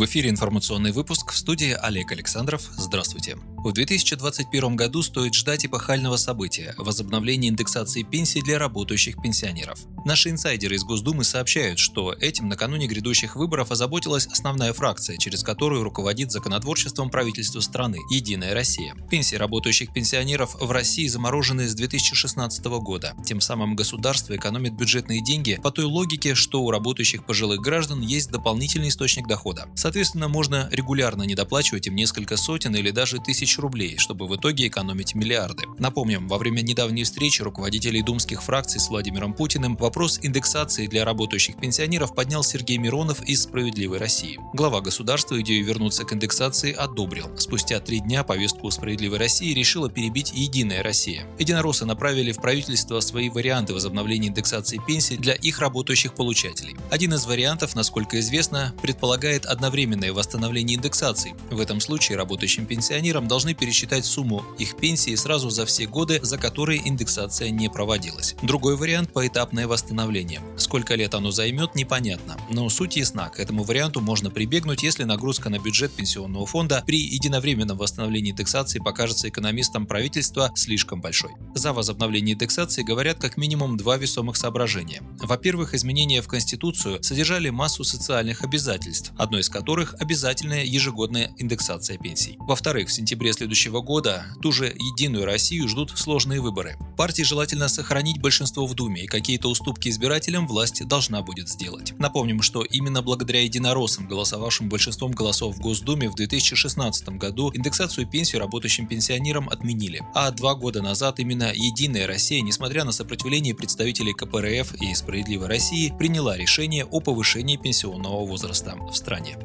В эфире информационный выпуск в студии Олег Александров. Здравствуйте. В 2021 году стоит ждать эпохального события – возобновления индексации пенсий для работающих пенсионеров. Наши инсайдеры из Госдумы сообщают, что этим накануне грядущих выборов озаботилась основная фракция, через которую руководит законотворчеством правительства страны – «Единая Россия». Пенсии работающих пенсионеров в России заморожены с 2016 года. Тем самым государство экономит бюджетные деньги по той логике, что у работающих пожилых граждан есть дополнительный источник дохода. Соответственно, можно регулярно недоплачивать им несколько сотен или даже тысяч рублей, чтобы в итоге экономить миллиарды. Напомним, во время недавней встречи руководителей думских фракций с Владимиром Путиным вопрос индексации для работающих пенсионеров поднял Сергей Миронов из «Справедливой России». Глава государства идею вернуться к индексации одобрил. Спустя три дня повестку «Справедливой России» решила перебить «Единая Россия». Единороссы направили в правительство свои варианты возобновления индексации пенсий для их работающих получателей. Один из вариантов, насколько известно, предполагает одновременно одновременное восстановление индексации. В этом случае работающим пенсионерам должны пересчитать сумму их пенсии сразу за все годы, за которые индексация не проводилась. Другой вариант – поэтапное восстановление. Сколько лет оно займет, непонятно, но суть ясна. К этому варианту можно прибегнуть, если нагрузка на бюджет пенсионного фонда при единовременном восстановлении индексации покажется экономистам правительства слишком большой. За возобновление индексации говорят как минимум два весомых соображения. Во-первых, изменения в Конституцию содержали массу социальных обязательств, одно из которых которых обязательная ежегодная индексация пенсий. Во-вторых, в сентябре следующего года ту же «Единую Россию» ждут сложные выборы. Партии желательно сохранить большинство в Думе, и какие-то уступки избирателям власть должна будет сделать. Напомним, что именно благодаря единороссам, голосовавшим большинством голосов в Госдуме в 2016 году, индексацию пенсии работающим пенсионерам отменили. А два года назад именно «Единая Россия», несмотря на сопротивление представителей КПРФ и «Справедливой России», приняла решение о повышении пенсионного возраста в стране.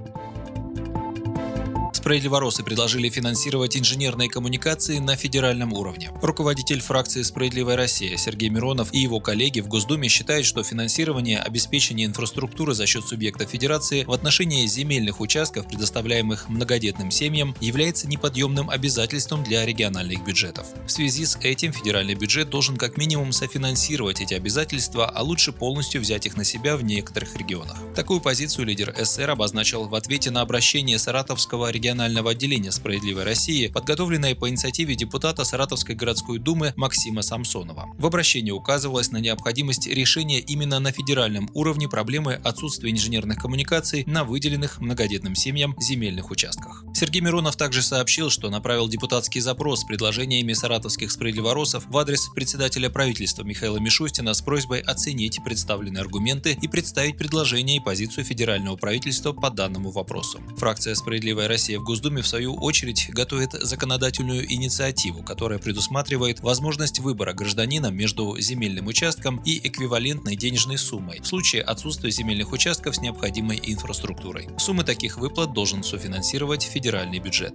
Справедливоросы предложили финансировать инженерные коммуникации на федеральном уровне. Руководитель фракции «Справедливая Россия» Сергей Миронов и его коллеги в Госдуме считают, что финансирование обеспечения инфраструктуры за счет субъекта федерации в отношении земельных участков, предоставляемых многодетным семьям, является неподъемным обязательством для региональных бюджетов. В связи с этим федеральный бюджет должен как минимум софинансировать эти обязательства, а лучше полностью взять их на себя в некоторых регионах. Такую позицию лидер СССР обозначил в ответе на обращение Саратовского регионального регионального отделения «Справедливой России», подготовленное по инициативе депутата Саратовской городской думы Максима Самсонова. В обращении указывалось на необходимость решения именно на федеральном уровне проблемы отсутствия инженерных коммуникаций на выделенных многодетным семьям земельных участках. Сергей Миронов также сообщил, что направил депутатский запрос с предложениями саратовских справедливоросов в адрес председателя правительства Михаила Мишустина с просьбой оценить представленные аргументы и представить предложение и позицию федерального правительства по данному вопросу. Фракция «Справедливая Россия» в Госдуме, в свою очередь, готовит законодательную инициативу, которая предусматривает возможность выбора гражданина между земельным участком и эквивалентной денежной суммой в случае отсутствия земельных участков с необходимой инфраструктурой. Суммы таких выплат должен софинансировать федеральный бюджет.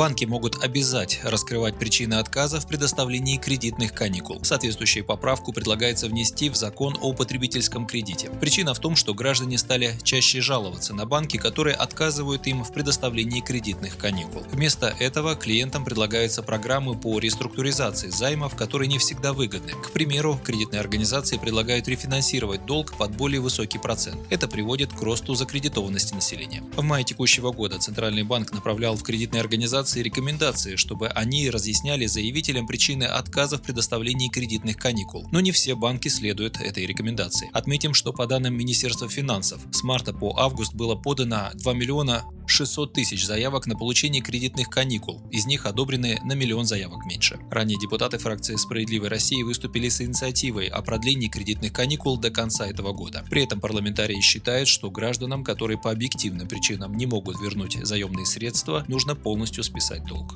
Банки могут обязать раскрывать причины отказа в предоставлении кредитных каникул. Соответствующую поправку предлагается внести в закон о потребительском кредите. Причина в том, что граждане стали чаще жаловаться на банки, которые отказывают им в предоставлении кредитных каникул. Вместо этого клиентам предлагаются программы по реструктуризации займов, которые не всегда выгодны. К примеру, кредитные организации предлагают рефинансировать долг под более высокий процент. Это приводит к росту закредитованности населения. В мае текущего года Центральный банк направлял в кредитные организации организации рекомендации, чтобы они разъясняли заявителям причины отказа в предоставлении кредитных каникул. Но не все банки следуют этой рекомендации. Отметим, что по данным Министерства финансов, с марта по август было подано 2 миллиона 600 тысяч заявок на получение кредитных каникул, из них одобрены на миллион заявок меньше. Ранее депутаты фракции «Справедливой России» выступили с инициативой о продлении кредитных каникул до конца этого года. При этом парламентарии считают, что гражданам, которые по объективным причинам не могут вернуть заемные средства, нужно полностью списать долг.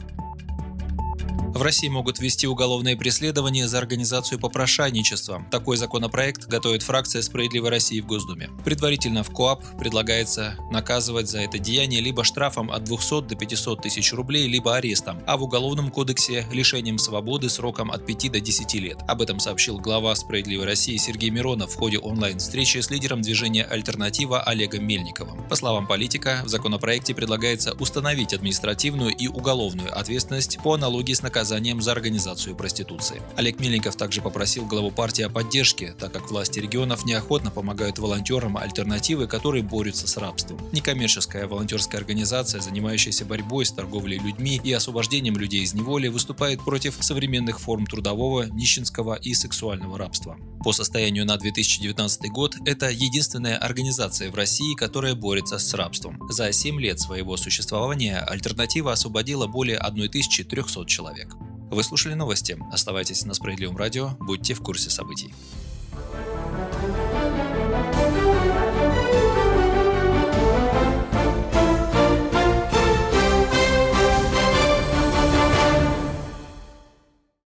В России могут ввести уголовное преследование за организацию попрошайничества. Такой законопроект готовит фракция «Справедливой России» в Госдуме. Предварительно в КОАП предлагается наказывать за это деяние либо штрафом от 200 до 500 тысяч рублей, либо арестом, а в Уголовном кодексе – лишением свободы сроком от 5 до 10 лет. Об этом сообщил глава «Справедливой России» Сергей Миронов в ходе онлайн-встречи с лидером движения «Альтернатива» Олегом Мельниковым. По словам политика, в законопроекте предлагается установить административную и уголовную ответственность по аналогии с наказанием за организацию проституции. Олег Мельников также попросил главу партии о поддержке, так как власти регионов неохотно помогают волонтерам альтернативы, которые борются с рабством. Некоммерческая волонтерская организация, занимающаяся борьбой с торговлей людьми и освобождением людей из неволи, выступает против современных форм трудового, нищенского и сексуального рабства. По состоянию на 2019 год это единственная организация в России, которая борется с рабством. За 7 лет своего существования альтернатива освободила более 1300 человек. Вы слушали новости. Оставайтесь на Справедливом радио, будьте в курсе событий.